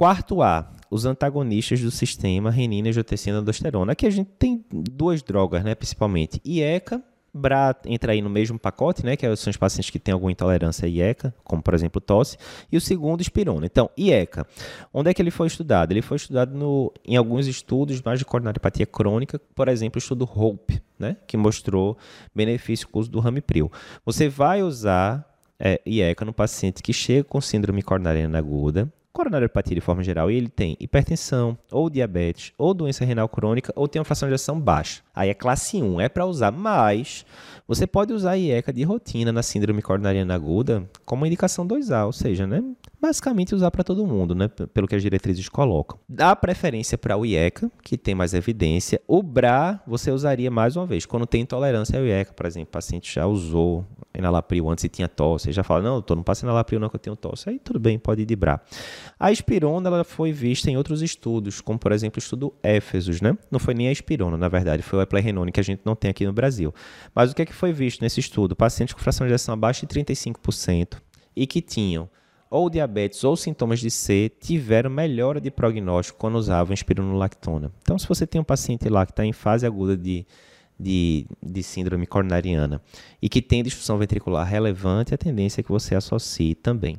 Quarto A, os antagonistas do sistema renina, angiotensina aldosterona. Aqui a gente tem duas drogas, né, principalmente. IECA BRA entra aí no mesmo pacote, né, que são os pacientes que têm alguma intolerância a IECA, como por exemplo tosse, e o segundo espirona. Então, IECA, onde é que ele foi estudado? Ele foi estudado no, em alguns estudos mais de coronariopatia crônica, por exemplo, o estudo HOPE, né, que mostrou benefício com o uso do Ramipril. Você vai usar é, IECA no paciente que chega com síndrome coronariana aguda, coronariopatia de forma geral, ele tem hipertensão, ou diabetes, ou doença renal crônica, ou tem uma fração de ação baixa. Aí é classe 1, é para usar, mas você pode usar IECA de rotina na síndrome coronariana aguda como indicação 2A, ou seja, né, basicamente usar para todo mundo, né, pelo que as diretrizes colocam. Dá preferência para o IECA, que tem mais evidência. O BRA você usaria mais uma vez, quando tem intolerância ao IECA, por exemplo, o paciente já usou enalapril antes e tinha tosse, já fala, não, eu não passo enalapril não que eu tenho tosse. Aí tudo bem, pode ir de BRA. A espirona ela foi vista em outros estudos, como por exemplo o estudo Éfesos, né? Não foi nem a espirona, na verdade, foi o eplerenone que a gente não tem aqui no Brasil. Mas o que é que foi visto nesse estudo? Pacientes com fração de ejeção abaixo de 35% e que tinham ou diabetes ou sintomas de C tiveram melhora de prognóstico quando usavam espironolactona. Então, se você tem um paciente lá que está em fase aguda de, de, de, síndrome coronariana e que tem disfunção ventricular relevante, a tendência é que você associe também.